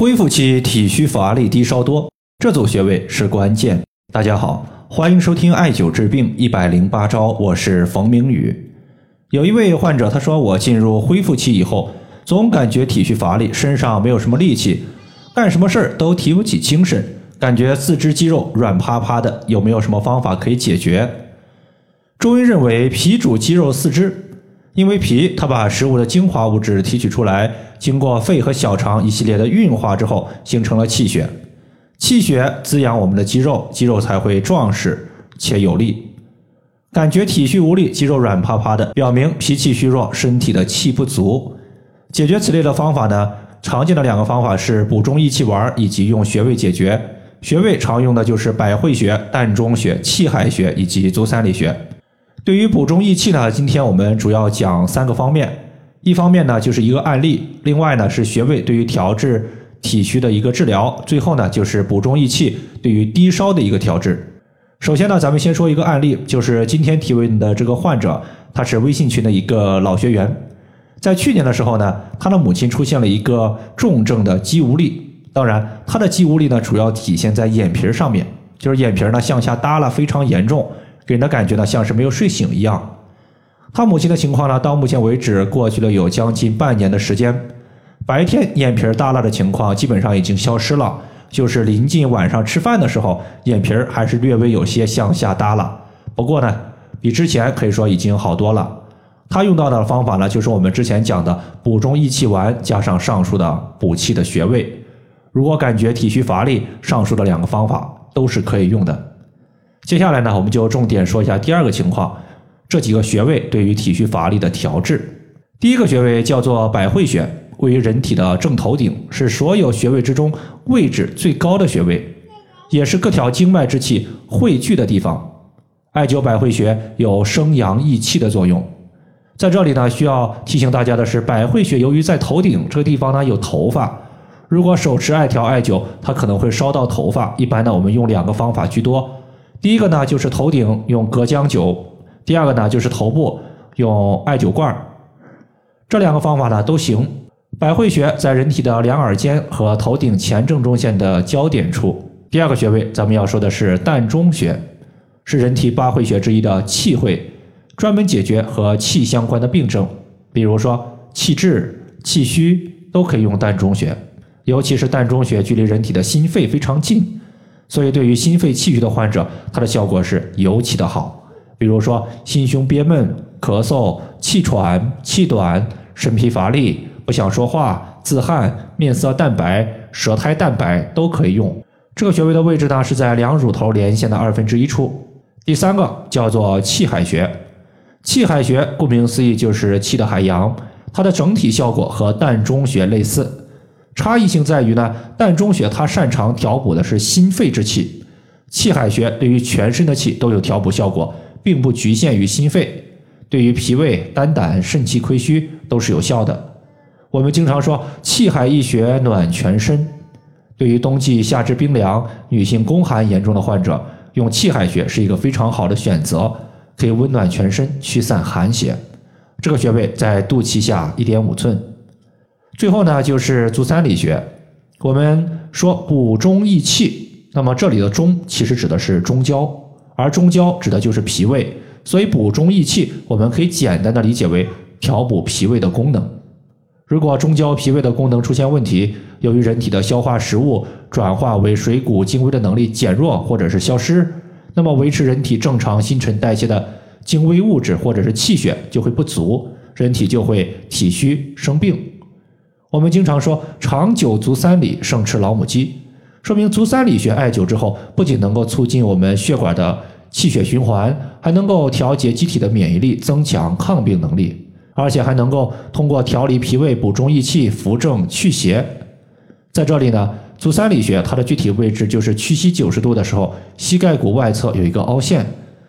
恢复期体虚乏力、低烧多，这组穴位是关键。大家好，欢迎收听艾灸治病一百零八招，我是冯明宇。有一位患者他说，我进入恢复期以后，总感觉体虚乏力，身上没有什么力气，干什么事儿都提不起精神，感觉四肢肌肉软趴趴的，有没有什么方法可以解决？中医认为脾主肌肉四肢。因为脾它把食物的精华物质提取出来，经过肺和小肠一系列的运化之后，形成了气血。气血滋养我们的肌肉，肌肉才会壮实且有力。感觉体虚无力、肌肉软趴趴的，表明脾气虚弱，身体的气不足。解决此类的方法呢，常见的两个方法是补中益气丸以及用穴位解决。穴位常用的就是百会穴、膻中穴、气海穴以及足三里穴。对于补中益气呢，今天我们主要讲三个方面。一方面呢就是一个案例，另外呢是穴位对于调治体虚的一个治疗，最后呢就是补中益气对于低烧的一个调治。首先呢，咱们先说一个案例，就是今天提问的这个患者，他是微信群的一个老学员，在去年的时候呢，他的母亲出现了一个重症的肌无力，当然他的肌无力呢主要体现在眼皮上面，就是眼皮呢向下耷拉非常严重。给人的感觉呢，像是没有睡醒一样。他母亲的情况呢，到目前为止过去了有将近半年的时间，白天眼皮耷拉的情况基本上已经消失了，就是临近晚上吃饭的时候，眼皮儿还是略微有些向下耷拉。不过呢，比之前可以说已经好多了。他用到的方法呢，就是我们之前讲的补中益气丸加上上述的补气的穴位。如果感觉体虚乏力，上述的两个方法都是可以用的。接下来呢，我们就重点说一下第二个情况，这几个穴位对于体虚乏力的调治。第一个穴位叫做百会穴，位于人体的正头顶，是所有穴位之中位置最高的穴位，也是各条经脉之气汇聚的地方。艾灸百会穴有生阳益气的作用。在这里呢，需要提醒大家的是，百会穴由于在头顶这个地方呢有头发，如果手持艾条艾灸，它可能会烧到头发。一般呢，我们用两个方法居多。第一个呢，就是头顶用隔姜灸；第二个呢，就是头部用艾灸罐儿这两个方法呢都行。百会穴在人体的两耳尖和头顶前正中线的交点处。第二个穴位，咱们要说的是膻中穴，是人体八会穴之一的气会，专门解决和气相关的病症，比如说气滞、气虚，都可以用膻中穴。尤其是膻中穴距离人体的心肺非常近。所以，对于心肺气虚的患者，它的效果是尤其的好。比如说，心胸憋闷、咳嗽、气喘、气短、身疲乏力、不想说话、自汗、面色淡白、舌苔淡白都可以用。这个穴位的位置呢，是在两乳头连线的二分之一处。第三个叫做气海穴，气海穴顾名思义就是气的海洋，它的整体效果和膻中穴类似。差异性在于呢，膻中穴它擅长调补的是心肺之气，气海穴对于全身的气都有调补效果，并不局限于心肺，对于脾胃、肝胆、肾气亏虚都是有效的。我们经常说气海一穴暖全身，对于冬季下肢冰凉、女性宫寒严重的患者，用气海穴是一个非常好的选择，可以温暖全身，驱散寒邪。这个穴位在肚脐下一点五寸。最后呢，就是足三里穴。我们说补中益气，那么这里的中其实指的是中焦，而中焦指的就是脾胃。所以补中益气，我们可以简单的理解为调补脾胃的功能。如果中焦脾胃的功能出现问题，由于人体的消化食物、转化为水谷精微的能力减弱或者是消失，那么维持人体正常新陈代谢的精微物质或者是气血就会不足，人体就会体虚生病。我们经常说，长久足三里胜吃老母鸡，说明足三里穴艾灸之后，不仅能够促进我们血管的气血循环，还能够调节机体的免疫力，增强抗病能力，而且还能够通过调理脾胃、补中益气、扶正祛邪。在这里呢，足三里穴它的具体位置就是屈膝九十度的时候，膝盖骨外侧有一个凹陷，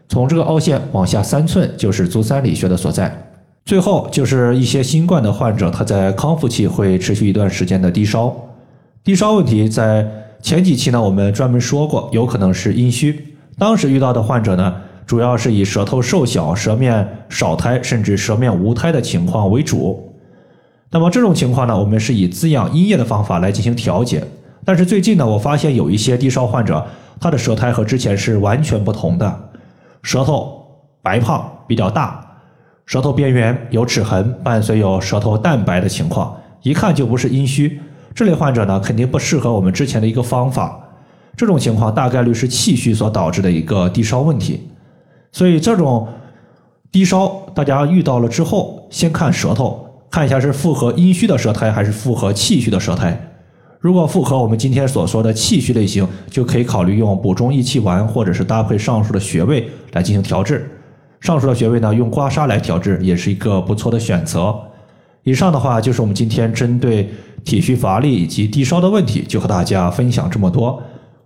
从这个凹陷往下三寸就是足三里穴的所在。最后就是一些新冠的患者，他在康复期会持续一段时间的低烧。低烧问题在前几期呢，我们专门说过，有可能是阴虚。当时遇到的患者呢，主要是以舌头瘦小、舌面少苔甚至舌面无苔的情况为主。那么这种情况呢，我们是以滋养阴液的方法来进行调节。但是最近呢，我发现有一些低烧患者，他的舌苔和之前是完全不同的，舌头白胖比较大，舌头边缘有齿痕，伴随有舌头淡白的情况，一看就不是阴虚。这类患者呢，肯定不适合我们之前的一个方法。这种情况大概率是气虚所导致的一个低烧问题。所以这种低烧，大家遇到了之后，先看舌头。看一下是复合阴虚的舌苔还是复合气虚的舌苔。如果复合我们今天所说的气虚类型，就可以考虑用补中益气丸，或者是搭配上述的穴位来进行调治。上述的穴位呢，用刮痧来调治也是一个不错的选择。以上的话就是我们今天针对体虚乏力以及低烧的问题，就和大家分享这么多。